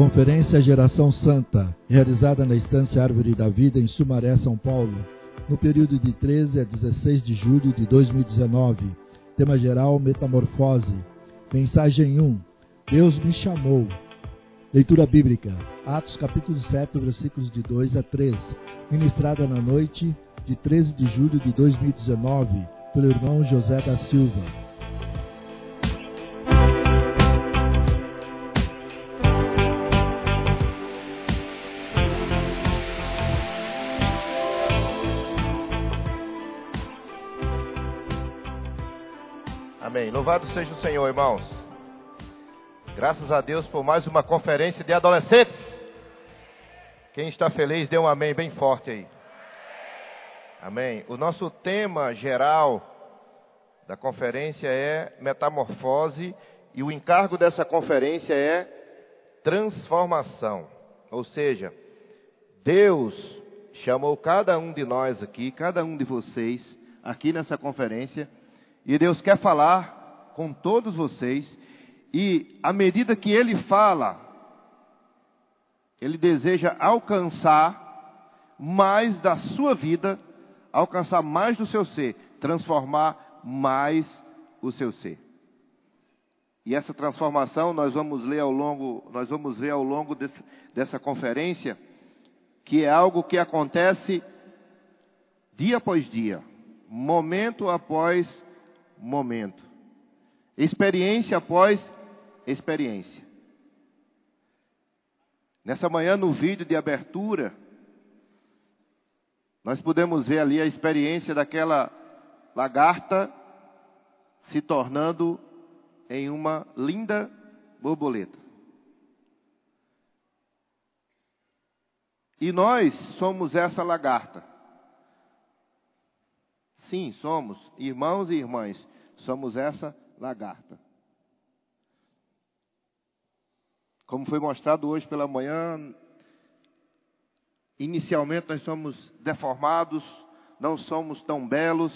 Conferência Geração Santa, realizada na Estância Árvore da Vida, em Sumaré, São Paulo, no período de 13 a 16 de julho de 2019. Tema geral: Metamorfose. Mensagem 1: Deus me chamou. Leitura bíblica: Atos capítulo 7, versículos de 2 a 3. Ministrada na noite de 13 de julho de 2019 pelo irmão José da Silva. Louvado seja o Senhor, irmãos. Graças a Deus por mais uma conferência de adolescentes. Quem está feliz, dê um amém bem forte aí. Amém. O nosso tema geral da conferência é metamorfose e o encargo dessa conferência é transformação. Ou seja, Deus chamou cada um de nós aqui, cada um de vocês aqui nessa conferência e Deus quer falar com todos vocês. E à medida que Ele fala, Ele deseja alcançar mais da sua vida, alcançar mais do seu ser, transformar mais o seu ser. E essa transformação nós vamos ler ao longo, nós vamos ver ao longo desse, dessa conferência, que é algo que acontece dia após dia, momento após momento. Experiência após experiência. Nessa manhã, no vídeo de abertura, nós podemos ver ali a experiência daquela lagarta se tornando em uma linda borboleta. E nós somos essa lagarta. Sim, somos irmãos e irmãs somos essa lagarta. Como foi mostrado hoje pela manhã, inicialmente nós somos deformados, não somos tão belos.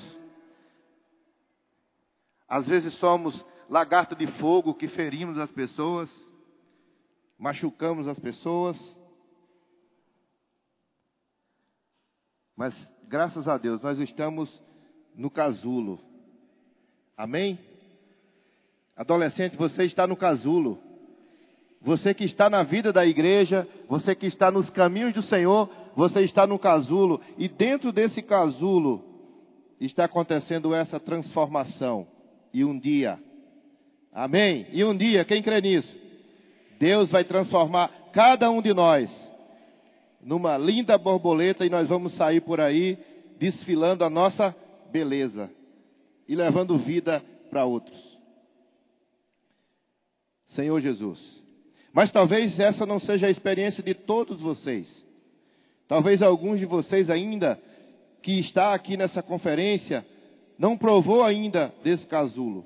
Às vezes somos lagarto de fogo que ferimos as pessoas, machucamos as pessoas. Mas graças a Deus nós estamos no casulo. Amém? Adolescente, você está no casulo. Você que está na vida da igreja, você que está nos caminhos do Senhor, você está no casulo. E dentro desse casulo está acontecendo essa transformação. E um dia, amém? E um dia, quem crê nisso? Deus vai transformar cada um de nós numa linda borboleta e nós vamos sair por aí desfilando a nossa beleza e levando vida para outros. Senhor Jesus. Mas talvez essa não seja a experiência de todos vocês. Talvez alguns de vocês ainda que está aqui nessa conferência não provou ainda desse casulo.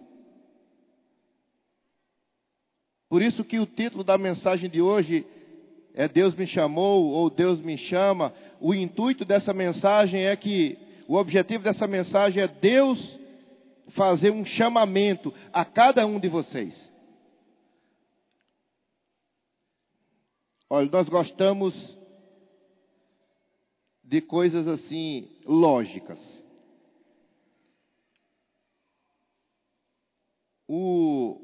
Por isso que o título da mensagem de hoje é Deus me chamou ou Deus me chama. O intuito dessa mensagem é que o objetivo dessa mensagem é Deus fazer um chamamento a cada um de vocês. Olha, nós gostamos de coisas assim lógicas. O,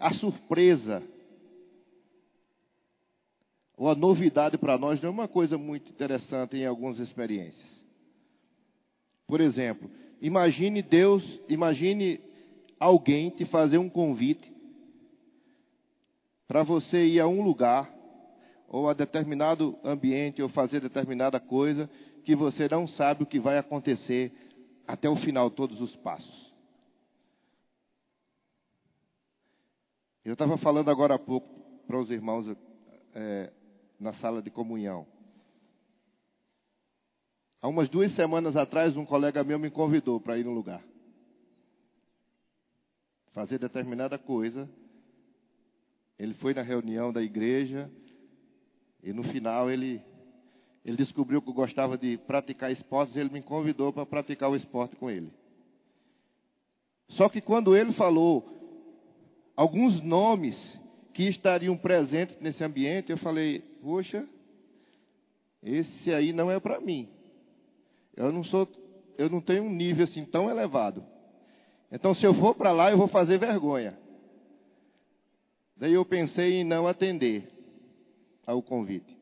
a surpresa ou a novidade para nós não é uma coisa muito interessante em algumas experiências. Por exemplo, imagine Deus, imagine alguém te fazer um convite para você ir a um lugar ou a determinado ambiente ou fazer determinada coisa que você não sabe o que vai acontecer até o final todos os passos. Eu estava falando agora há pouco para os irmãos é, na sala de comunhão. Há umas duas semanas atrás, um colega meu me convidou para ir no lugar. Fazer determinada coisa. Ele foi na reunião da igreja e no final ele, ele descobriu que eu gostava de praticar esportes e ele me convidou para praticar o esporte com ele. Só que quando ele falou alguns nomes que estariam presentes nesse ambiente, eu falei: Poxa, esse aí não é para mim. Eu não sou, eu não tenho um nível assim tão elevado. Então, se eu for para lá, eu vou fazer vergonha. Daí eu pensei em não atender ao convite.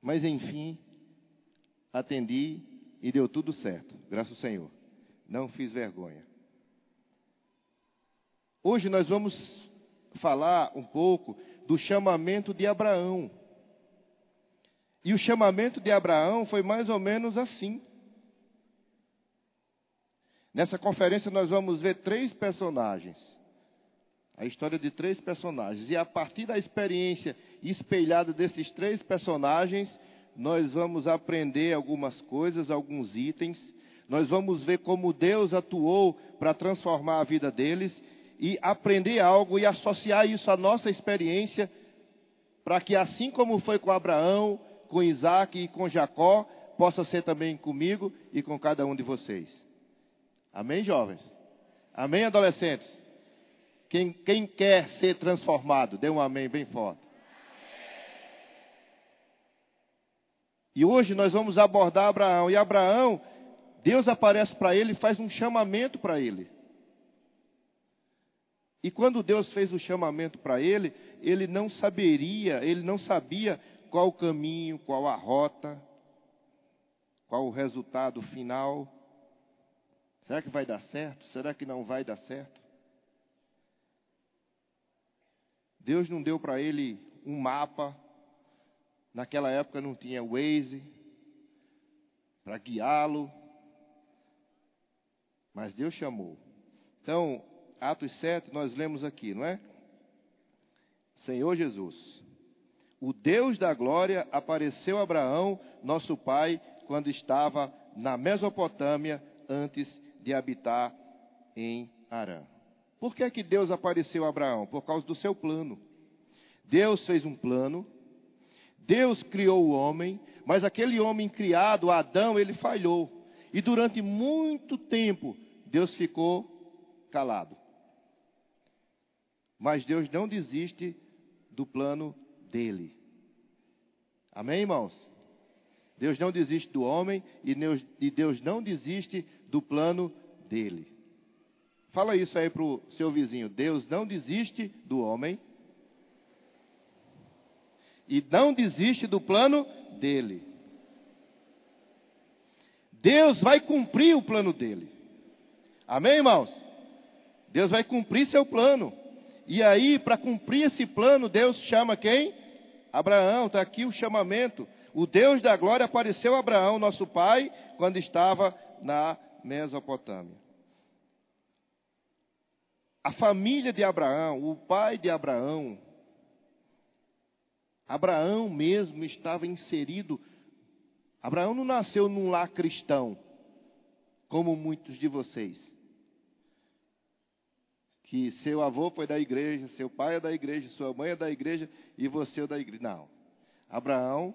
Mas enfim, atendi e deu tudo certo, graças ao Senhor. Não fiz vergonha. Hoje nós vamos falar um pouco do chamamento de Abraão. E o chamamento de Abraão foi mais ou menos assim. Nessa conferência nós vamos ver três personagens. A história de três personagens. E a partir da experiência espelhada desses três personagens, nós vamos aprender algumas coisas, alguns itens. Nós vamos ver como Deus atuou para transformar a vida deles e aprender algo e associar isso à nossa experiência, para que assim como foi com Abraão, com Isaac e com Jacó, possa ser também comigo e com cada um de vocês. Amém, jovens? Amém, adolescentes? Quem, quem quer ser transformado, dê um amém bem forte. E hoje nós vamos abordar Abraão. E Abraão, Deus aparece para ele e faz um chamamento para ele. E quando Deus fez o chamamento para ele, ele não saberia, ele não sabia qual o caminho, qual a rota, qual o resultado final. Será que vai dar certo? Será que não vai dar certo? Deus não deu para ele um mapa. Naquela época não tinha Waze para guiá-lo. Mas Deus chamou. Então, Atos 7, nós lemos aqui, não é? Senhor Jesus, o Deus da glória apareceu a Abraão, nosso pai, quando estava na Mesopotâmia, antes de habitar em Arã. Por que, que Deus apareceu a Abraão? Por causa do seu plano. Deus fez um plano, Deus criou o homem, mas aquele homem criado, Adão, ele falhou. E durante muito tempo, Deus ficou calado. Mas Deus não desiste do plano dele. Amém, irmãos? Deus não desiste do homem e Deus não desiste do plano dele. Fala isso aí para o seu vizinho. Deus não desiste do homem e não desiste do plano dele. Deus vai cumprir o plano dele. Amém, irmãos? Deus vai cumprir seu plano. E aí, para cumprir esse plano, Deus chama quem? Abraão, está aqui o chamamento. O Deus da glória apareceu a Abraão, nosso pai, quando estava na Mesopotâmia. A família de Abraão, o pai de Abraão, Abraão mesmo estava inserido. Abraão não nasceu num lar cristão, como muitos de vocês que seu avô foi da igreja, seu pai é da igreja, sua mãe é da igreja e você é da igreja. Não. Abraão,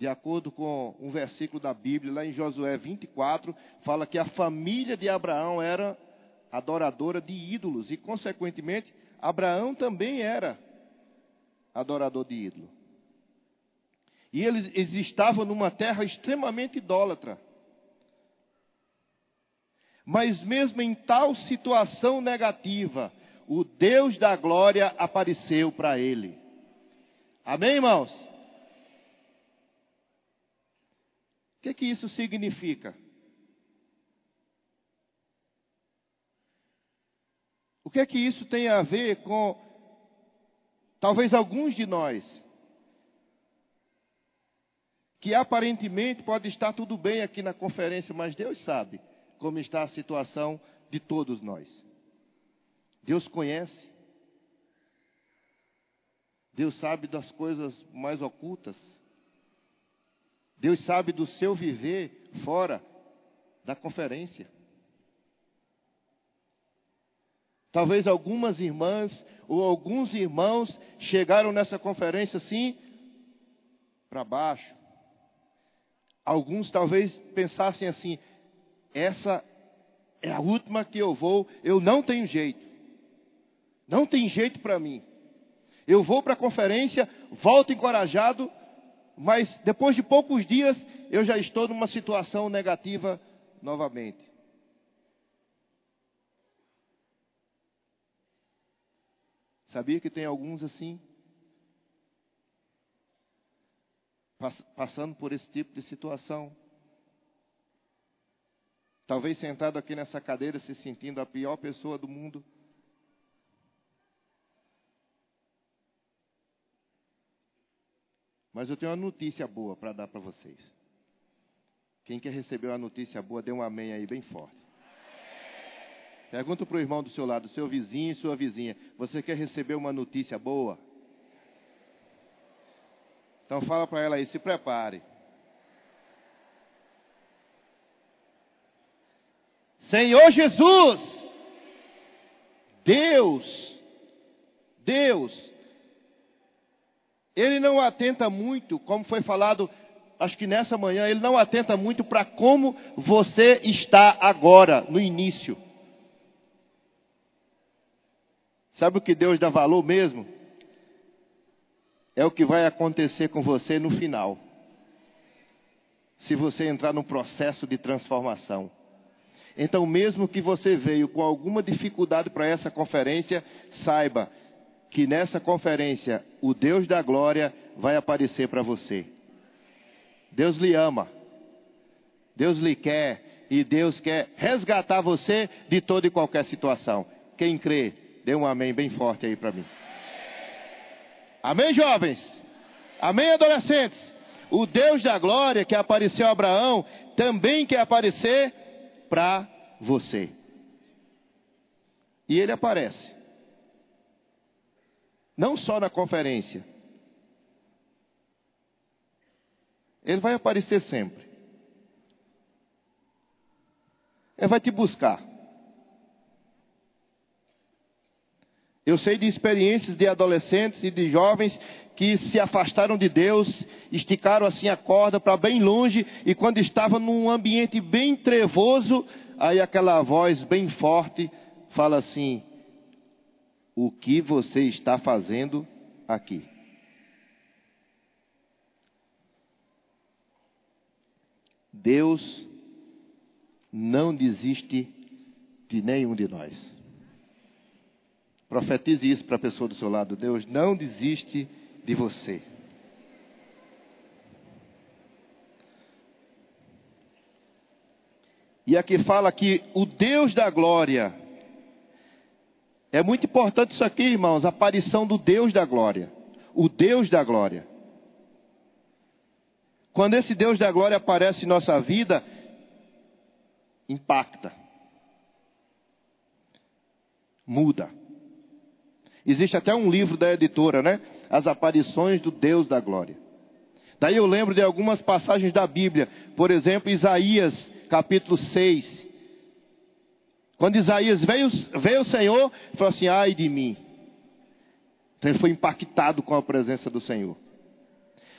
de acordo com um versículo da Bíblia, lá em Josué 24, fala que a família de Abraão era adoradora de ídolos e, consequentemente, Abraão também era adorador de ídolo. E eles, eles estavam numa terra extremamente idólatra. Mas mesmo em tal situação negativa, o Deus da glória apareceu para ele. Amém, irmãos? O que, que isso significa? O que é que isso tem a ver com talvez alguns de nós que aparentemente pode estar tudo bem aqui na conferência, mas Deus sabe como está a situação de todos nós. Deus conhece. Deus sabe das coisas mais ocultas. Deus sabe do seu viver fora da conferência. Talvez algumas irmãs ou alguns irmãos chegaram nessa conferência assim para baixo. Alguns talvez pensassem assim: essa é a última que eu vou, eu não tenho jeito. Não tem jeito para mim. Eu vou para a conferência, volto encorajado, mas depois de poucos dias eu já estou numa situação negativa novamente. Sabia que tem alguns assim? Passando por esse tipo de situação. Talvez sentado aqui nessa cadeira se sentindo a pior pessoa do mundo. Mas eu tenho uma notícia boa para dar para vocês. Quem quer receber uma notícia boa, dê um amém aí bem forte. Pergunta para o irmão do seu lado, seu vizinho e sua vizinha: Você quer receber uma notícia boa? Então fala para ela aí, se prepare. Senhor Jesus, Deus, Deus, Ele não atenta muito, como foi falado, acho que nessa manhã, Ele não atenta muito para como você está agora, no início. Sabe o que Deus dá valor mesmo? É o que vai acontecer com você no final. Se você entrar no processo de transformação. Então, mesmo que você veio com alguma dificuldade para essa conferência, saiba que nessa conferência o Deus da glória vai aparecer para você. Deus lhe ama. Deus lhe quer e Deus quer resgatar você de toda e qualquer situação. Quem crê, Dê um amém bem forte aí para mim. Amém, jovens? Amém, adolescentes? O Deus da glória que apareceu a Abraão também quer aparecer para você. E ele aparece. Não só na conferência. Ele vai aparecer sempre. Ele vai te buscar. Eu sei de experiências de adolescentes e de jovens que se afastaram de Deus, esticaram assim a corda para bem longe e quando estavam num ambiente bem trevoso, aí aquela voz bem forte fala assim: O que você está fazendo aqui? Deus não desiste de nenhum de nós. Profetize isso para a pessoa do seu lado. Deus não desiste de você. E aqui fala que o Deus da glória. É muito importante isso aqui, irmãos, a aparição do Deus da glória. O Deus da glória. Quando esse Deus da glória aparece em nossa vida, impacta. Muda. Existe até um livro da editora, né? As aparições do Deus da glória. Daí eu lembro de algumas passagens da Bíblia. Por exemplo, Isaías, capítulo 6. Quando Isaías veio, veio o Senhor, falou assim: ai de mim. Então ele foi impactado com a presença do Senhor.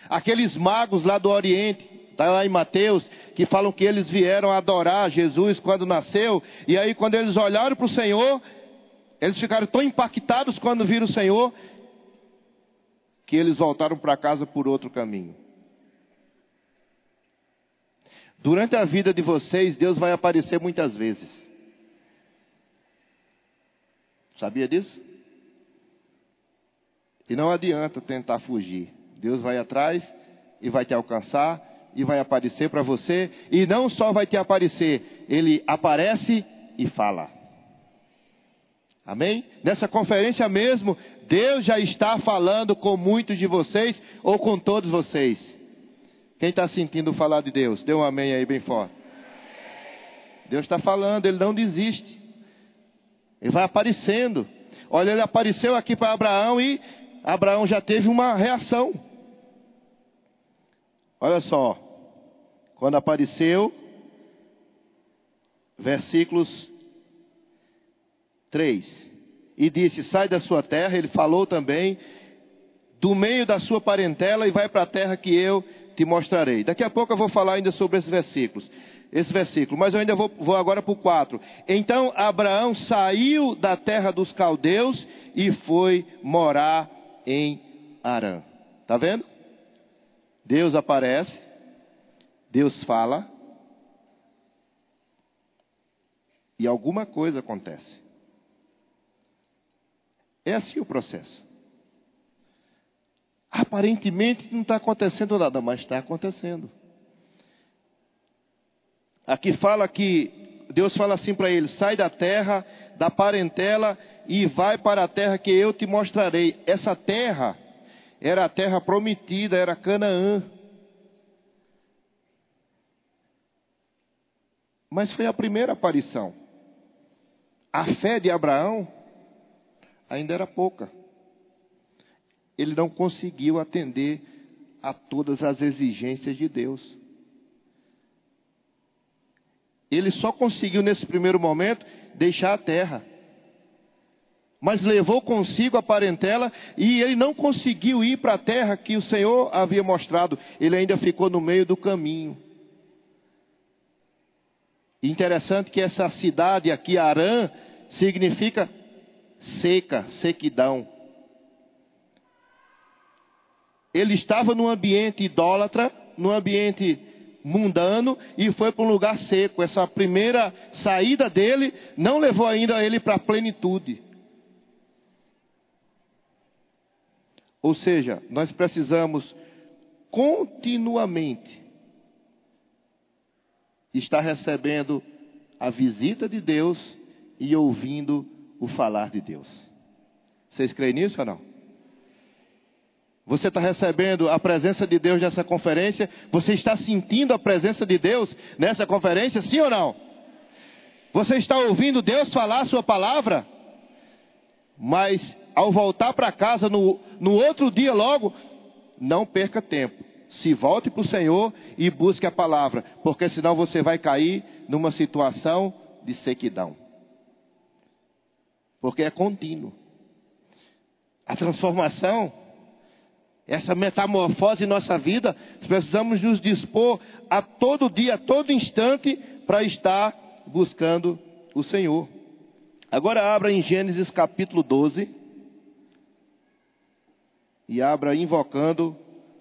Aqueles magos lá do Oriente, está lá em Mateus, que falam que eles vieram adorar Jesus quando nasceu, e aí quando eles olharam para o Senhor, eles ficaram tão impactados quando viram o Senhor que eles voltaram para casa por outro caminho. Durante a vida de vocês, Deus vai aparecer muitas vezes. Sabia disso? E não adianta tentar fugir. Deus vai atrás e vai te alcançar e vai aparecer para você. E não só vai te aparecer, ele aparece e fala. Amém? Nessa conferência mesmo, Deus já está falando com muitos de vocês ou com todos vocês. Quem está sentindo falar de Deus? Dê um amém aí bem forte. Deus está falando, Ele não desiste. Ele vai aparecendo. Olha, ele apareceu aqui para Abraão e Abraão já teve uma reação. Olha só. Quando apareceu, versículos 3. E disse: Sai da sua terra. Ele falou também, do meio da sua parentela, e vai para a terra que eu te mostrarei. Daqui a pouco eu vou falar ainda sobre esses versículos. Esse versículo, mas eu ainda vou, vou agora para o 4. Então Abraão saiu da terra dos caldeus e foi morar em Arã. Está vendo? Deus aparece, Deus fala, e alguma coisa acontece. É assim o processo. Aparentemente não está acontecendo nada, mas está acontecendo. Aqui fala que Deus fala assim para ele: sai da terra, da parentela e vai para a terra que eu te mostrarei. Essa terra era a terra prometida, era Canaã. Mas foi a primeira aparição. A fé de Abraão ainda era pouca ele não conseguiu atender a todas as exigências de Deus. Ele só conseguiu, nesse primeiro momento, deixar a terra. Mas levou consigo a parentela e ele não conseguiu ir para a terra que o Senhor havia mostrado. Ele ainda ficou no meio do caminho. Interessante que essa cidade aqui, Arã, significa seca, sequidão. Ele estava num ambiente idólatra, num ambiente mundano e foi para um lugar seco. Essa primeira saída dele não levou ainda ele para a plenitude. Ou seja, nós precisamos continuamente estar recebendo a visita de Deus e ouvindo o falar de Deus. Vocês creem nisso ou não? Você está recebendo a presença de Deus nessa conferência? Você está sentindo a presença de Deus nessa conferência, sim ou não? Você está ouvindo Deus falar a sua palavra? Mas ao voltar para casa no, no outro dia logo, não perca tempo. Se volte para o Senhor e busque a palavra, porque senão você vai cair numa situação de sequidão. Porque é contínuo. A transformação essa metamorfose em nossa vida, precisamos nos dispor a todo dia, a todo instante, para estar buscando o Senhor. Agora abra em Gênesis capítulo 12 e abra invocando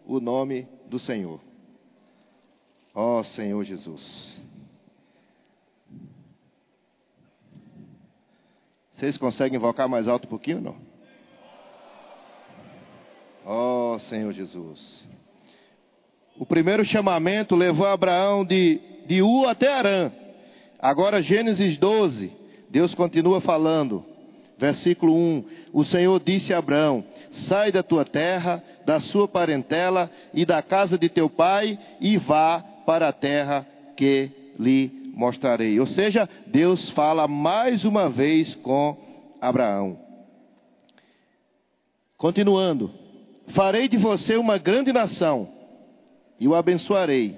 o nome do Senhor. Ó oh, Senhor Jesus. Vocês conseguem invocar mais alto um pouquinho ou não? Oh, Senhor Jesus. O primeiro chamamento levou Abraão de, de U até Arã. Agora, Gênesis 12, Deus continua falando. Versículo 1: O Senhor disse a Abraão: Sai da tua terra, da sua parentela e da casa de teu pai, e vá para a terra que lhe mostrarei. Ou seja, Deus fala mais uma vez com Abraão. Continuando, Farei de você uma grande nação, e o abençoarei,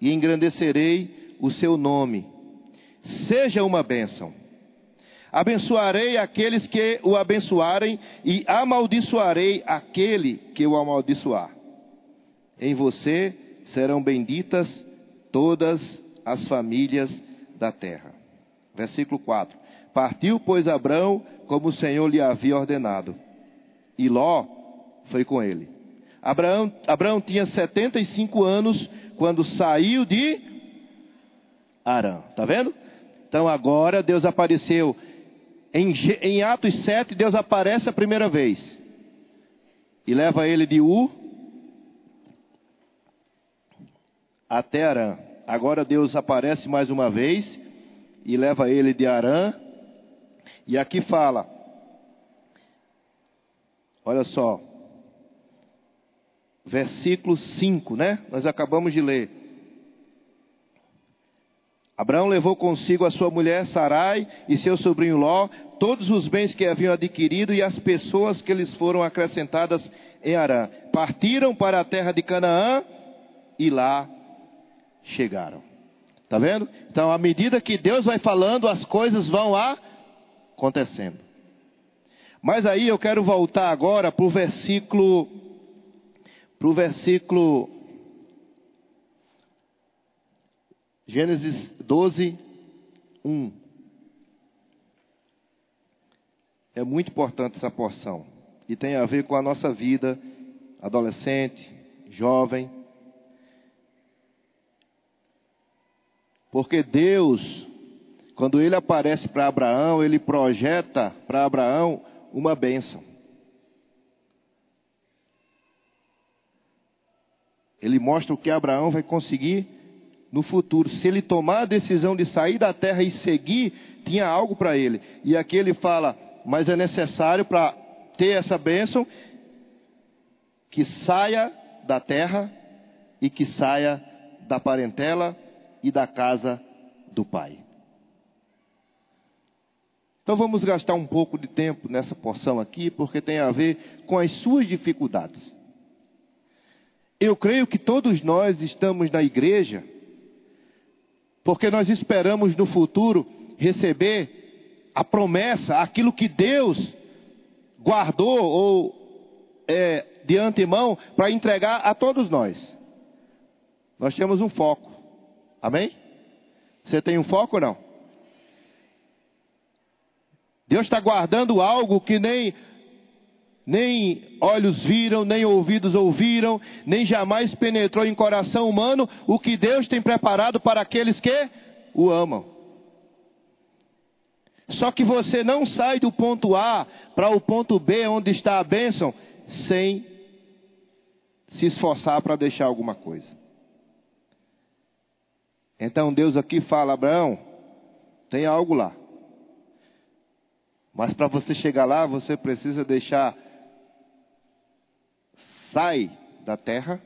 e engrandecerei o seu nome. Seja uma bênção. Abençoarei aqueles que o abençoarem, e amaldiçoarei aquele que o amaldiçoar. Em você serão benditas todas as famílias da terra. Versículo 4: Partiu, pois, Abrão, como o Senhor lhe havia ordenado. E Ló foi com ele. Abraão, Abraão tinha 75 anos quando saiu de Arã. Está vendo? Então agora Deus apareceu. Em, em Atos 7, Deus aparece a primeira vez. E leva ele de U até Arã. Agora Deus aparece mais uma vez e leva ele de Arã. E aqui fala: Olha só, versículo 5, né? Nós acabamos de ler. Abraão levou consigo a sua mulher Sarai e seu sobrinho Ló, todos os bens que haviam adquirido e as pessoas que lhes foram acrescentadas em Arã. Partiram para a terra de Canaã e lá chegaram. Tá vendo? Então, à medida que Deus vai falando, as coisas vão acontecendo. Mas aí eu quero voltar agora para o versículo. Para o versículo. Gênesis 12, 1. É muito importante essa porção. E tem a ver com a nossa vida, adolescente, jovem. Porque Deus, quando Ele aparece para Abraão, Ele projeta para Abraão uma bênção. Ele mostra o que Abraão vai conseguir no futuro. Se ele tomar a decisão de sair da terra e seguir, tinha algo para ele. E aqui ele fala: mas é necessário para ter essa bênção que saia da terra e que saia da parentela e da casa do pai. Então vamos gastar um pouco de tempo nessa porção aqui, porque tem a ver com as suas dificuldades. Eu creio que todos nós estamos na igreja porque nós esperamos no futuro receber a promessa, aquilo que Deus guardou ou é, de antemão para entregar a todos nós. Nós temos um foco. Amém? Você tem um foco ou não? Deus está guardando algo que nem nem olhos viram, nem ouvidos ouviram, nem jamais penetrou em coração humano o que Deus tem preparado para aqueles que o amam. Só que você não sai do ponto A para o ponto B, onde está a bênção, sem se esforçar para deixar alguma coisa. Então Deus aqui fala: Abraão, tem algo lá. Mas para você chegar lá, você precisa deixar sai da terra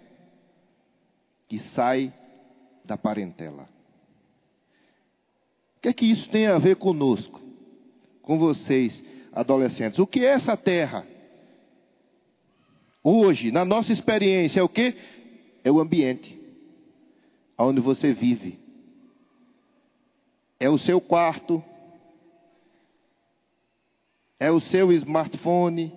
e sai da parentela. O que é que isso tem a ver conosco, com vocês, adolescentes? O que é essa terra? Hoje, na nossa experiência, é o que? É o ambiente onde você vive. É o seu quarto, é o seu smartphone,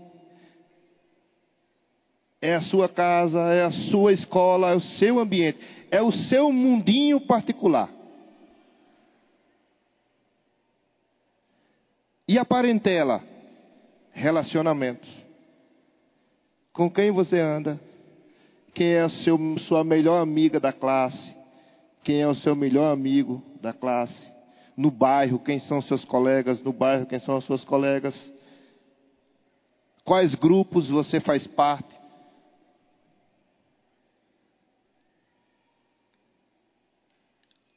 é a sua casa, é a sua escola, é o seu ambiente, é o seu mundinho particular. E a parentela? Relacionamentos. Com quem você anda? Quem é a sua melhor amiga da classe? Quem é o seu melhor amigo da classe? No bairro, quem são seus colegas? No bairro, quem são as suas colegas? Quais grupos você faz parte?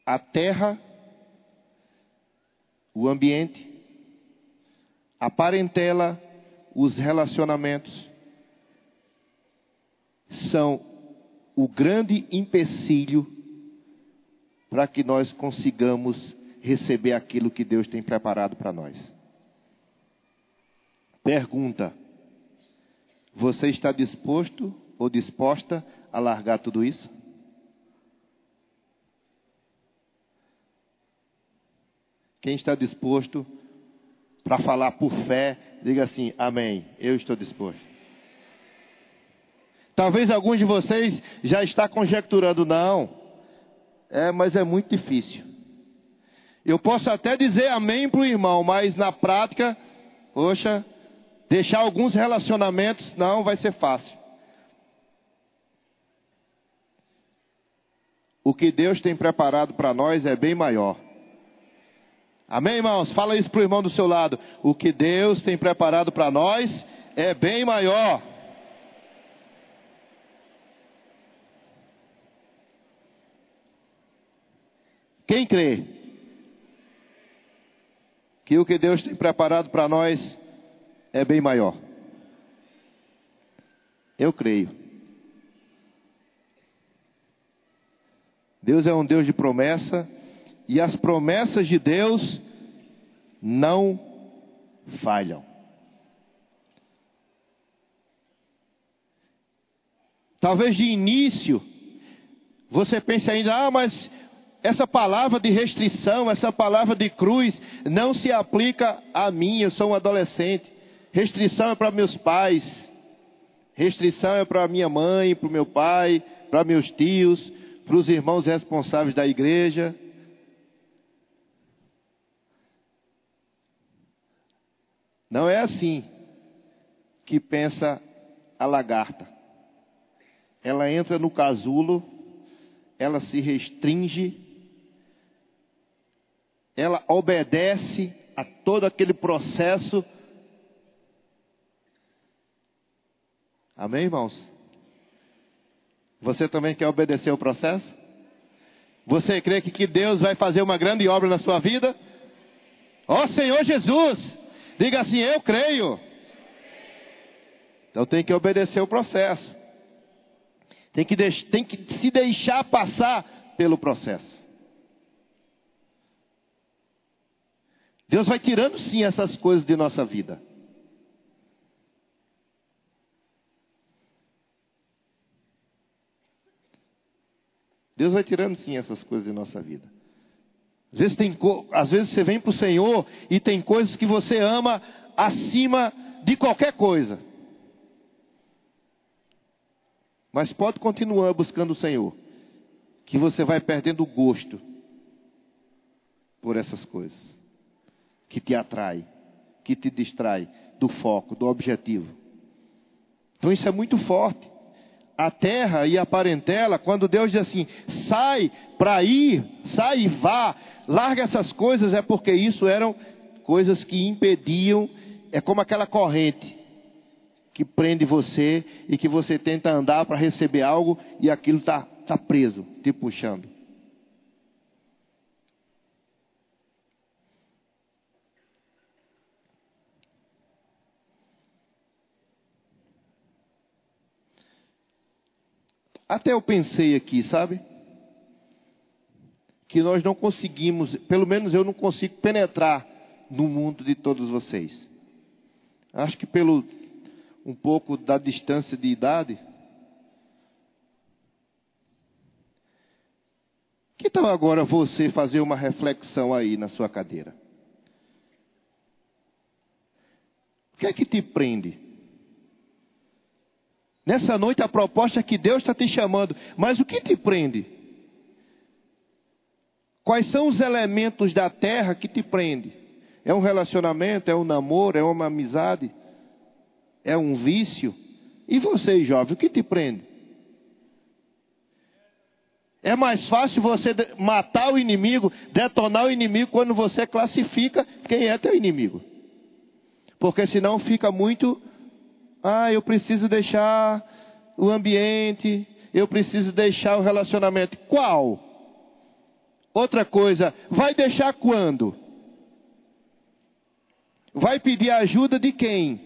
a terra, o ambiente, a parentela, os relacionamentos, são o grande empecilho para que nós consigamos receber aquilo que Deus tem preparado para nós. Pergunta: Você está disposto ou disposta a largar tudo isso? Quem está disposto para falar por fé, diga assim: Amém. Eu estou disposto. Talvez alguns de vocês já está conjecturando, não. É, mas é muito difícil. Eu posso até dizer amém para o irmão, mas na prática, poxa, deixar alguns relacionamentos não vai ser fácil. O que Deus tem preparado para nós é bem maior. Amém, irmãos? Fala isso para o irmão do seu lado. O que Deus tem preparado para nós é bem maior. Quem crê que o que Deus tem preparado para nós é bem maior? Eu creio. Deus é um Deus de promessa e as promessas de Deus não falham. Talvez de início você pense ainda, ah, mas essa palavra de restrição, essa palavra de cruz, não se aplica a mim, eu sou um adolescente. Restrição é para meus pais, restrição é para minha mãe, para o meu pai, para meus tios, para os irmãos responsáveis da igreja. Não é assim que pensa a lagarta. Ela entra no casulo, ela se restringe ela obedece a todo aquele processo. Amém, irmãos? Você também quer obedecer o processo? Você crê que, que Deus vai fazer uma grande obra na sua vida? Ó oh, Senhor Jesus, diga assim: Eu creio. Então tem que obedecer o processo. Tem que, tem que se deixar passar pelo processo. Deus vai tirando sim essas coisas de nossa vida. Deus vai tirando sim essas coisas de nossa vida. Às vezes, tem, às vezes você vem para o Senhor e tem coisas que você ama acima de qualquer coisa. Mas pode continuar buscando o Senhor, que você vai perdendo o gosto por essas coisas que te atrai, que te distrai do foco, do objetivo. Então isso é muito forte. A terra e a parentela, quando Deus diz assim: sai para ir, sai e vá, larga essas coisas, é porque isso eram coisas que impediam, é como aquela corrente que prende você e que você tenta andar para receber algo e aquilo está tá preso, te puxando. Até eu pensei aqui, sabe? Que nós não conseguimos, pelo menos eu não consigo penetrar no mundo de todos vocês. Acho que pelo um pouco da distância de idade. Que tal agora você fazer uma reflexão aí na sua cadeira? O que é que te prende? Nessa noite a proposta é que Deus está te chamando, mas o que te prende? Quais são os elementos da terra que te prende? É um relacionamento, é um namoro, é uma amizade, é um vício? E você, jovem, o que te prende? É mais fácil você matar o inimigo, detonar o inimigo, quando você classifica quem é teu inimigo. Porque senão fica muito ah, eu preciso deixar o ambiente, eu preciso deixar o relacionamento. Qual? Outra coisa, vai deixar quando? Vai pedir ajuda de quem?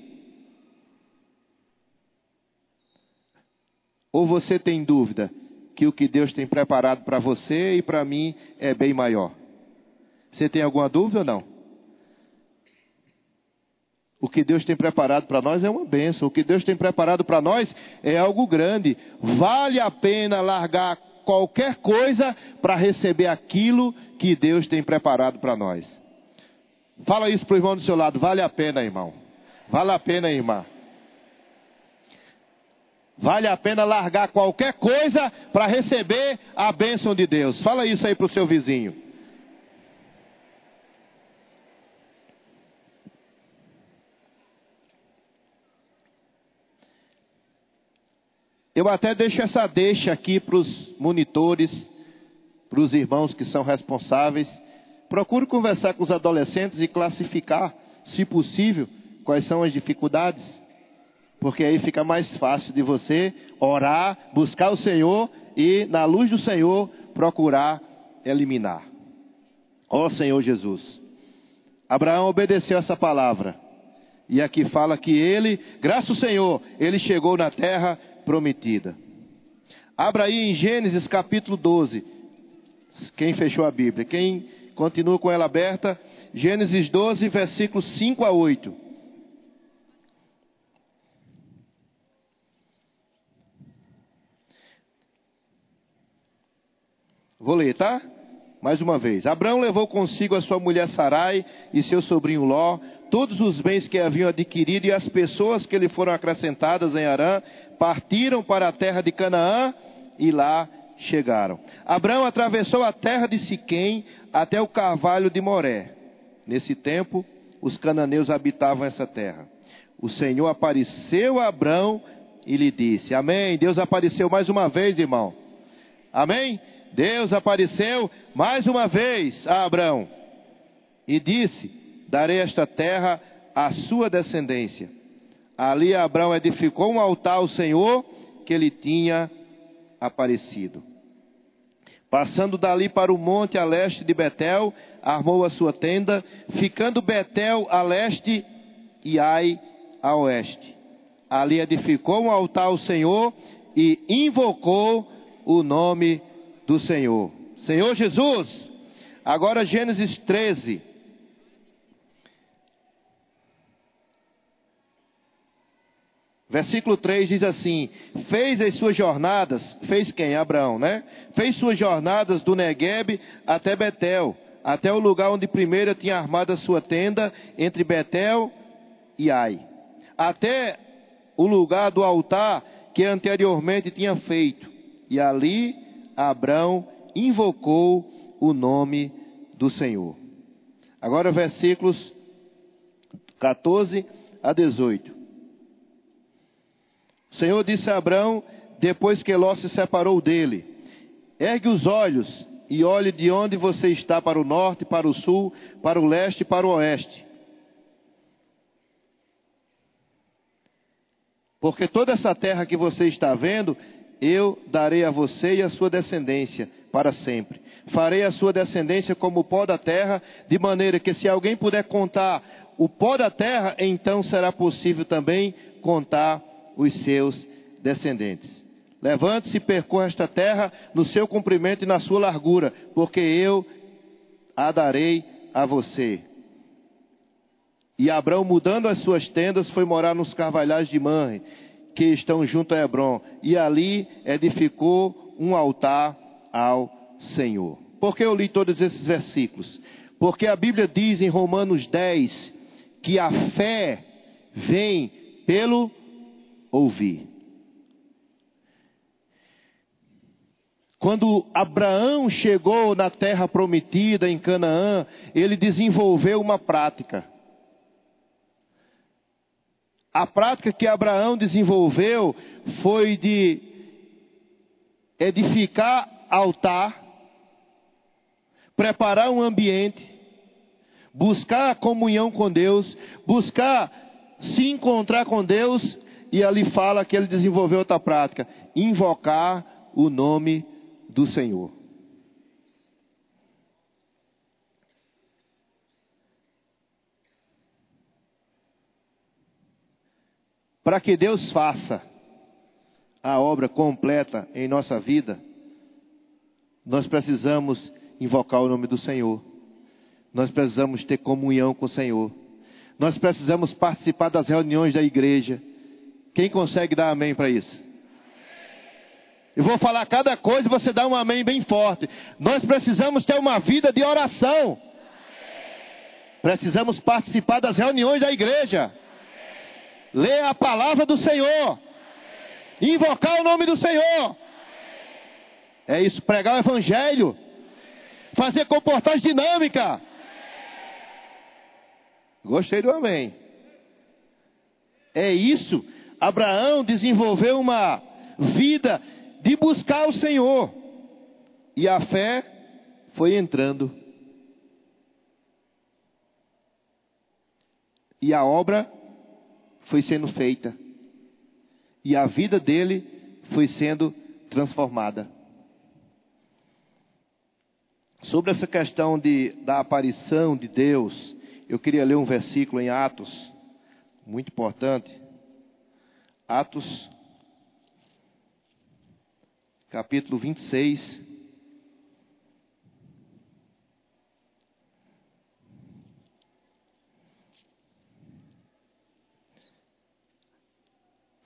Ou você tem dúvida que o que Deus tem preparado para você e para mim é bem maior? Você tem alguma dúvida ou não? O que Deus tem preparado para nós é uma benção. O que Deus tem preparado para nós é algo grande. Vale a pena largar qualquer coisa para receber aquilo que Deus tem preparado para nós. Fala isso para o irmão do seu lado. Vale a pena, irmão. Vale a pena, irmã. Vale a pena largar qualquer coisa para receber a bênção de Deus. Fala isso aí para o seu vizinho. Eu até deixo essa deixa aqui para os monitores, para os irmãos que são responsáveis. Procure conversar com os adolescentes e classificar, se possível, quais são as dificuldades. Porque aí fica mais fácil de você orar, buscar o Senhor e, na luz do Senhor, procurar eliminar. Ó oh, Senhor Jesus. Abraão obedeceu essa palavra. E aqui fala que ele, graças ao Senhor, ele chegou na terra prometida. Abra aí em Gênesis capítulo 12. Quem fechou a Bíblia? Quem continua com ela aberta? Gênesis 12, versículos 5 a 8. Vou ler, tá? Mais uma vez. Abraão levou consigo a sua mulher Sarai e seu sobrinho Ló, todos os bens que haviam adquirido e as pessoas que lhe foram acrescentadas em Arã, partiram para a terra de Canaã e lá chegaram. Abraão atravessou a terra de Siquém até o carvalho de Moré. Nesse tempo, os cananeus habitavam essa terra. O Senhor apareceu a Abrão e lhe disse: Amém. Deus apareceu mais uma vez, irmão. Amém? Deus apareceu mais uma vez a Abrão e disse: Darei esta terra à sua descendência. Ali Abraão edificou um altar ao Senhor que lhe tinha aparecido. Passando dali para o monte a leste de Betel, armou a sua tenda, ficando Betel a leste e Ai a oeste. Ali edificou um altar ao Senhor e invocou o nome do Senhor. Senhor Jesus, agora Gênesis 13. Versículo 3 diz assim: Fez as suas jornadas, fez quem? Abraão, né? Fez suas jornadas do Negueb até Betel, até o lugar onde primeiro tinha armado a sua tenda, entre Betel e Ai, até o lugar do altar que anteriormente tinha feito. E ali Abraão invocou o nome do Senhor. Agora, versículos 14 a 18. O Senhor disse a Abraão, depois que Ló se separou dele: Ergue os olhos e olhe de onde você está para o norte, para o sul, para o leste e para o oeste. Porque toda essa terra que você está vendo, eu darei a você e a sua descendência para sempre. Farei a sua descendência como o pó da terra, de maneira que se alguém puder contar o pó da terra, então será possível também contar os seus descendentes. Levante-se e percorra esta terra no seu comprimento e na sua largura, porque eu a darei a você. E Abraão, mudando as suas tendas, foi morar nos carvalhais de Manre, que estão junto a Hebron, e ali edificou um altar ao Senhor. Por que eu li todos esses versículos? Porque a Bíblia diz em Romanos 10 que a fé vem pelo ouvir. Quando Abraão chegou na terra prometida em Canaã, ele desenvolveu uma prática. A prática que Abraão desenvolveu foi de edificar altar, preparar um ambiente, buscar a comunhão com Deus, buscar se encontrar com Deus e ali fala que ele desenvolveu outra prática: invocar o nome do Senhor. Para que Deus faça a obra completa em nossa vida, nós precisamos invocar o nome do Senhor. Nós precisamos ter comunhão com o Senhor. Nós precisamos participar das reuniões da igreja. Quem consegue dar amém para isso? Eu vou falar cada coisa e você dá um amém bem forte. Nós precisamos ter uma vida de oração. Precisamos participar das reuniões da igreja. Ler a palavra do Senhor. Invocar o nome do Senhor. É isso, pregar o evangelho. Fazer comportagem dinâmica. Gostei do amém. É isso Abraão desenvolveu uma vida de buscar o Senhor. E a fé foi entrando. E a obra foi sendo feita. E a vida dele foi sendo transformada. Sobre essa questão de, da aparição de Deus, eu queria ler um versículo em Atos, muito importante. Atos, capítulo 26.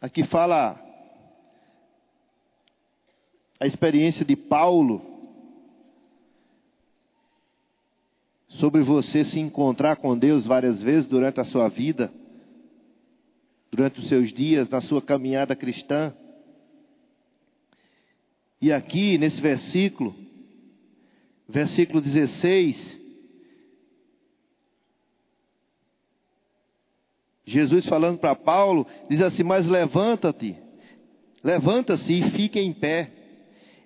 Aqui fala a experiência de Paulo sobre você se encontrar com Deus várias vezes durante a sua vida durante os seus dias na sua caminhada cristã. E aqui nesse versículo, versículo 16, Jesus falando para Paulo, diz assim: Mas levanta-te, levanta-se e fique em pé.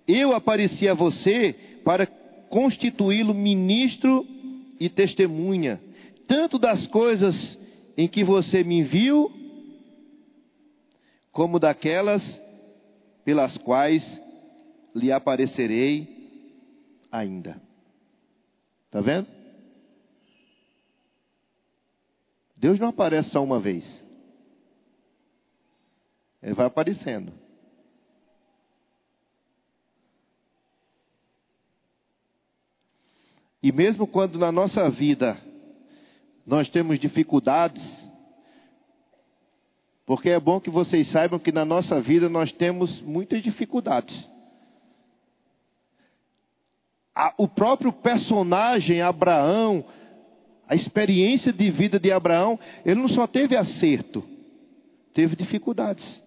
Eu apareci a você para constituí-lo ministro e testemunha, tanto das coisas em que você me viu, como daquelas pelas quais lhe aparecerei ainda. Está vendo? Deus não aparece só uma vez. Ele vai aparecendo. E mesmo quando na nossa vida nós temos dificuldades, porque é bom que vocês saibam que na nossa vida nós temos muitas dificuldades. O próprio personagem Abraão, a experiência de vida de Abraão, ele não só teve acerto, teve dificuldades.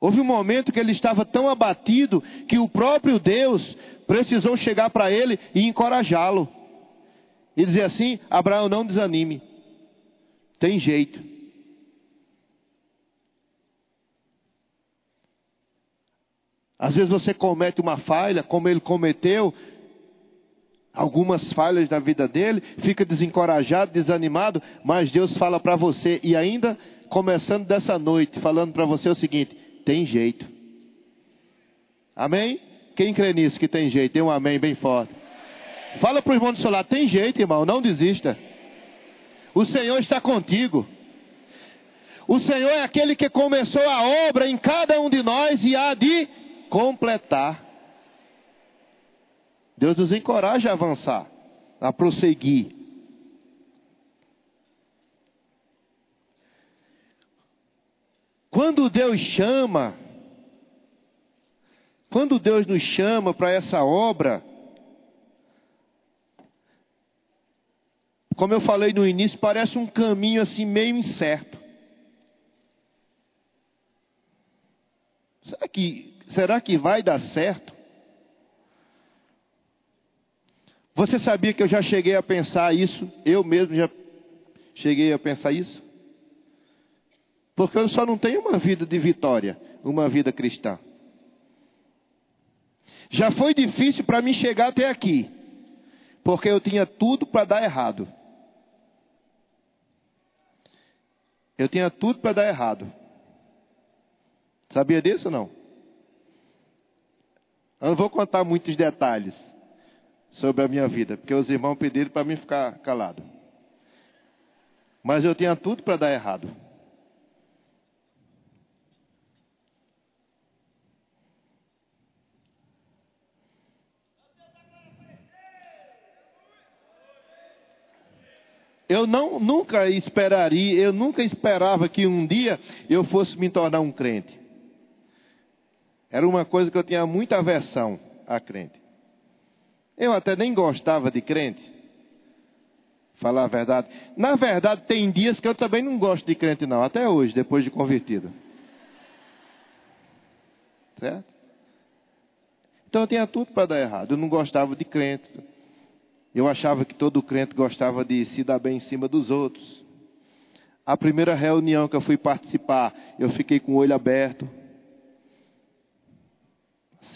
Houve um momento que ele estava tão abatido que o próprio Deus precisou chegar para ele e encorajá-lo. E dizer assim: Abraão, não desanime, tem jeito. Às vezes você comete uma falha, como ele cometeu, algumas falhas da vida dele, fica desencorajado, desanimado, mas Deus fala para você, e ainda começando dessa noite, falando para você o seguinte: tem jeito. Amém? Quem crê nisso que tem jeito? Tem um amém bem forte. Fala para o irmão do seu lado: tem jeito, irmão, não desista. O Senhor está contigo. O Senhor é aquele que começou a obra em cada um de nós e há de completar. Deus nos encoraja a avançar, a prosseguir. Quando Deus chama, quando Deus nos chama para essa obra, como eu falei no início, parece um caminho assim meio incerto. Será que, será que vai dar certo? Você sabia que eu já cheguei a pensar isso? Eu mesmo já cheguei a pensar isso? Porque eu só não tenho uma vida de vitória, uma vida cristã. Já foi difícil para mim chegar até aqui, porque eu tinha tudo para dar errado. Eu tinha tudo para dar errado. Sabia disso ou não? Eu não vou contar muitos detalhes sobre a minha vida, porque os irmãos pediram para mim ficar calado. Mas eu tinha tudo para dar errado. Eu não, nunca esperaria, eu nunca esperava que um dia eu fosse me tornar um crente. Era uma coisa que eu tinha muita aversão a crente. Eu até nem gostava de crente. Falar a verdade. Na verdade, tem dias que eu também não gosto de crente, não. Até hoje, depois de convertido. Certo? Então eu tinha tudo para dar errado. Eu não gostava de crente. Eu achava que todo crente gostava de se dar bem em cima dos outros. A primeira reunião que eu fui participar, eu fiquei com o olho aberto.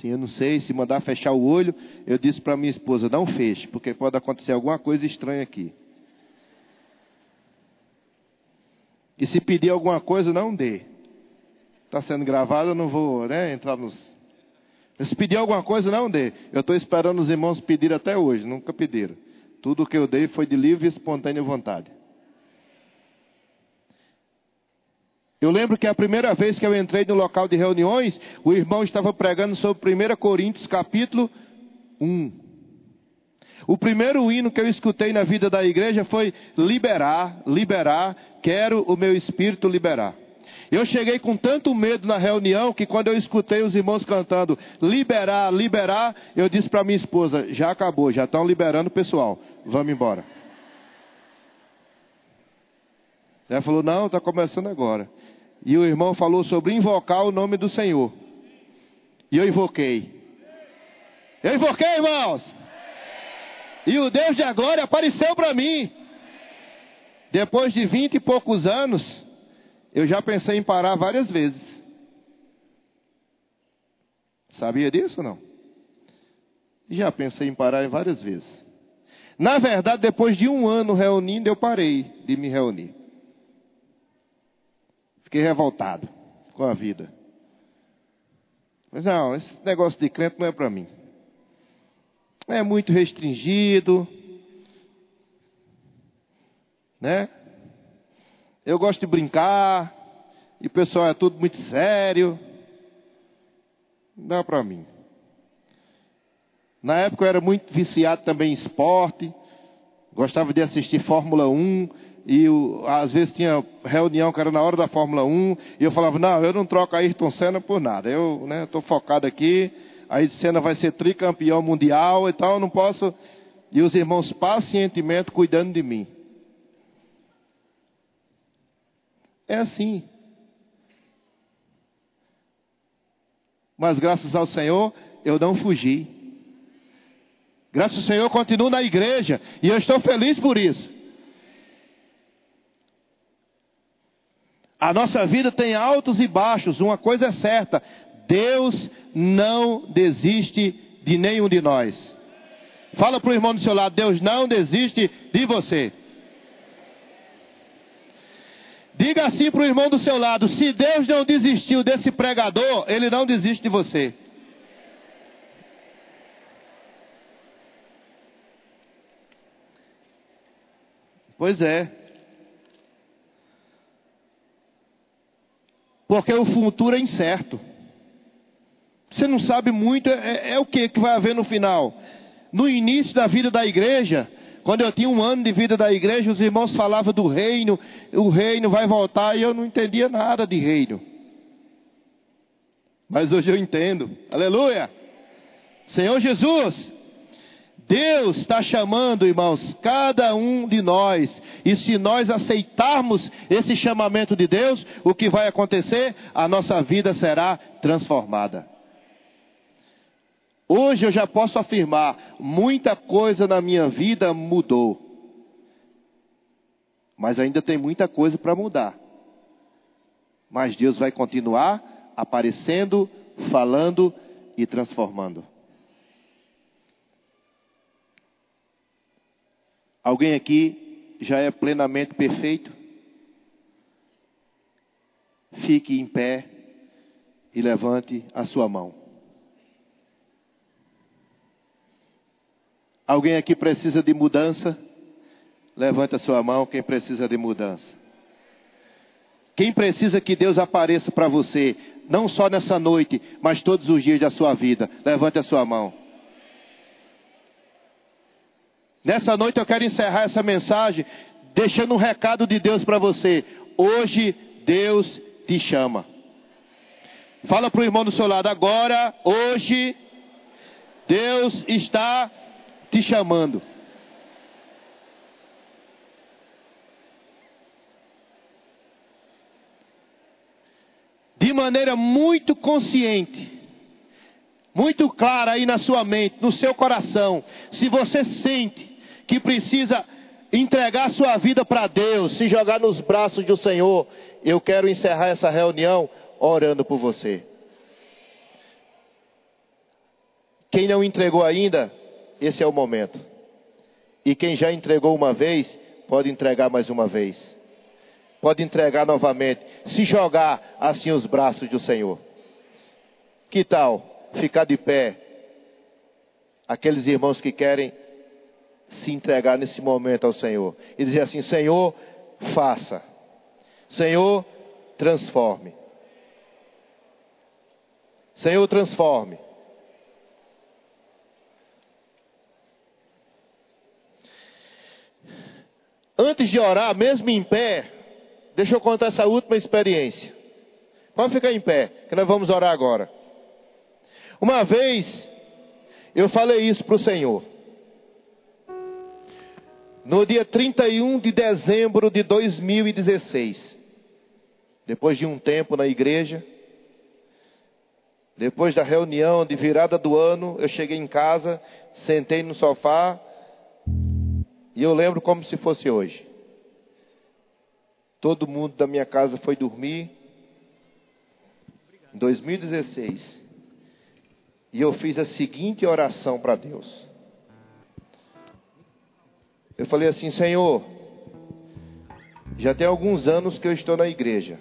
Assim, eu não sei se mandar fechar o olho, eu disse para minha esposa: não feche, porque pode acontecer alguma coisa estranha aqui. E se pedir alguma coisa, não dê. Está sendo gravado, eu não vou né, entrar nos. Se pedir alguma coisa, não dê. Eu estou esperando os irmãos pedir até hoje, nunca pediram. Tudo que eu dei foi de livre e espontânea vontade. Eu lembro que a primeira vez que eu entrei no local de reuniões, o irmão estava pregando sobre 1 Coríntios capítulo 1. O primeiro hino que eu escutei na vida da igreja foi liberar, liberar, quero o meu espírito liberar. Eu cheguei com tanto medo na reunião que quando eu escutei os irmãos cantando liberar, liberar, eu disse para minha esposa: já acabou, já estão liberando o pessoal, vamos embora. Ela falou: não, está começando agora. E o irmão falou sobre invocar o nome do Senhor. E eu invoquei. Eu invoquei, irmãos. E o Deus da glória apareceu para mim. Depois de vinte e poucos anos, eu já pensei em parar várias vezes. Sabia disso ou não? Já pensei em parar várias vezes. Na verdade, depois de um ano reunindo, eu parei de me reunir. Fiquei revoltado com a vida. Mas não, esse negócio de crente não é para mim. É muito restringido, né? Eu gosto de brincar, e o pessoal é tudo muito sério. Não dá para mim. Na época eu era muito viciado também em esporte, gostava de assistir Fórmula 1, e eu, às vezes tinha reunião que era na hora da Fórmula 1, e eu falava, não, eu não troco Ayrton Senna por nada, eu estou né, focado aqui, a Senna vai ser tricampeão mundial, então eu não posso... E os irmãos pacientemente cuidando de mim. É assim. Mas graças ao Senhor, eu não fugi. Graças ao Senhor, continuo na igreja. E eu estou feliz por isso. A nossa vida tem altos e baixos. Uma coisa é certa: Deus não desiste de nenhum de nós. Fala para o irmão do seu lado: Deus não desiste de você. Diga assim para o irmão do seu lado: se Deus não desistiu desse pregador, ele não desiste de você. Pois é. Porque o futuro é incerto. Você não sabe muito, é, é o que que vai haver no final. No início da vida da igreja, quando eu tinha um ano de vida da igreja, os irmãos falavam do reino, o reino vai voltar, e eu não entendia nada de reino. Mas hoje eu entendo. Aleluia! Senhor Jesus, Deus está chamando, irmãos, cada um de nós. E se nós aceitarmos esse chamamento de Deus, o que vai acontecer? A nossa vida será transformada. Hoje eu já posso afirmar: muita coisa na minha vida mudou. Mas ainda tem muita coisa para mudar. Mas Deus vai continuar aparecendo, falando e transformando. Alguém aqui já é plenamente perfeito? Fique em pé e levante a sua mão. Alguém aqui precisa de mudança? Levanta a sua mão, quem precisa de mudança. Quem precisa que Deus apareça para você, não só nessa noite, mas todos os dias da sua vida. Levante a sua mão. Nessa noite eu quero encerrar essa mensagem deixando um recado de Deus para você. Hoje Deus te chama. Fala para o irmão do seu lado agora, hoje Deus está te chamando. De maneira muito consciente, muito clara aí na sua mente, no seu coração, se você sente que precisa entregar sua vida para Deus, se jogar nos braços do Senhor, eu quero encerrar essa reunião orando por você. Quem não entregou ainda, esse é o momento. E quem já entregou uma vez, pode entregar mais uma vez. Pode entregar novamente. Se jogar assim os braços do Senhor. Que tal ficar de pé? Aqueles irmãos que querem se entregar nesse momento ao Senhor. E dizer assim: Senhor, faça. Senhor, transforme. Senhor, transforme. Antes de orar, mesmo em pé, deixa eu contar essa última experiência. Pode ficar em pé, que nós vamos orar agora. Uma vez, eu falei isso para o Senhor. No dia 31 de dezembro de 2016, depois de um tempo na igreja, depois da reunião de virada do ano, eu cheguei em casa, sentei no sofá, e eu lembro como se fosse hoje. Todo mundo da minha casa foi dormir. Em 2016. E eu fiz a seguinte oração para Deus. Eu falei assim: Senhor, já tem alguns anos que eu estou na igreja.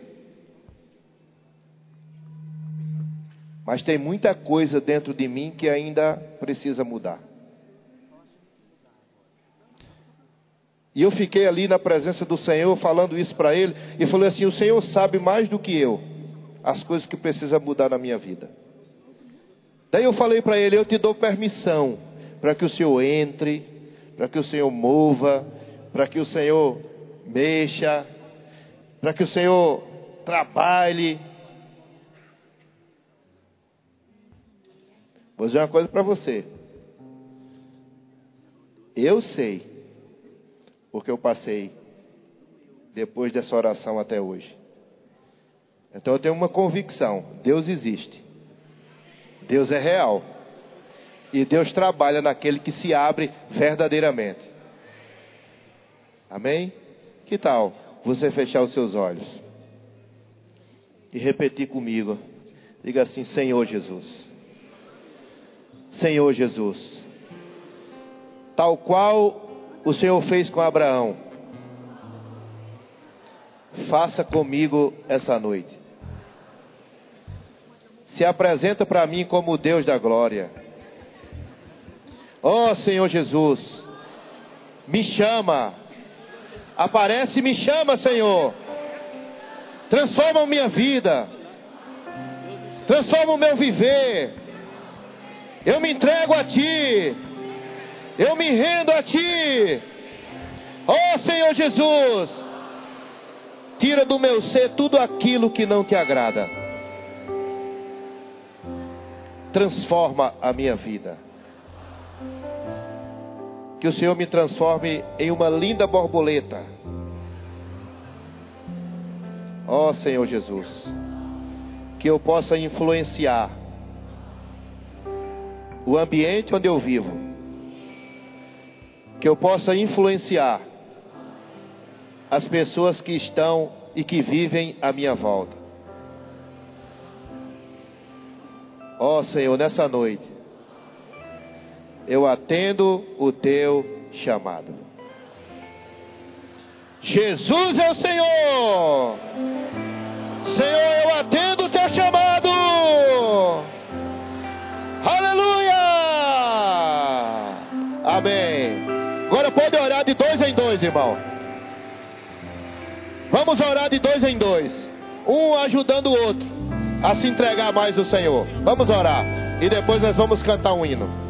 Mas tem muita coisa dentro de mim que ainda precisa mudar. E eu fiquei ali na presença do Senhor, falando isso para ele, e falei assim: O Senhor sabe mais do que eu as coisas que precisam mudar na minha vida. Daí eu falei para ele: Eu te dou permissão para que o Senhor entre, para que o Senhor mova, para que o Senhor mexa, para que o Senhor trabalhe. Vou dizer uma coisa para você. Eu sei porque eu passei depois dessa oração até hoje. Então eu tenho uma convicção: Deus existe, Deus é real, e Deus trabalha naquele que se abre verdadeiramente. Amém? Que tal você fechar os seus olhos e repetir comigo? Diga assim: Senhor Jesus, Senhor Jesus, tal qual o Senhor fez com Abraão. Faça comigo essa noite. Se apresenta para mim como Deus da glória. Ó oh, Senhor Jesus, me chama. Aparece e me chama, Senhor. Transforma a minha vida. Transforma o meu viver. Eu me entrego a Ti. Eu me rendo a Ti. Ó oh, Senhor Jesus, tira do meu ser tudo aquilo que não te agrada. Transforma a minha vida. Que o Senhor me transforme em uma linda borboleta. Ó oh, Senhor Jesus, que eu possa influenciar o ambiente onde eu vivo que eu possa influenciar as pessoas que estão e que vivem à minha volta. Ó oh, Senhor, nessa noite, eu atendo o teu chamado. Jesus é o Senhor. Senhor, eu atendo o teu chamado. Aleluia. Amém. Agora pode orar de dois em dois, irmão. Vamos orar de dois em dois. Um ajudando o outro a se entregar mais do Senhor. Vamos orar. E depois nós vamos cantar um hino.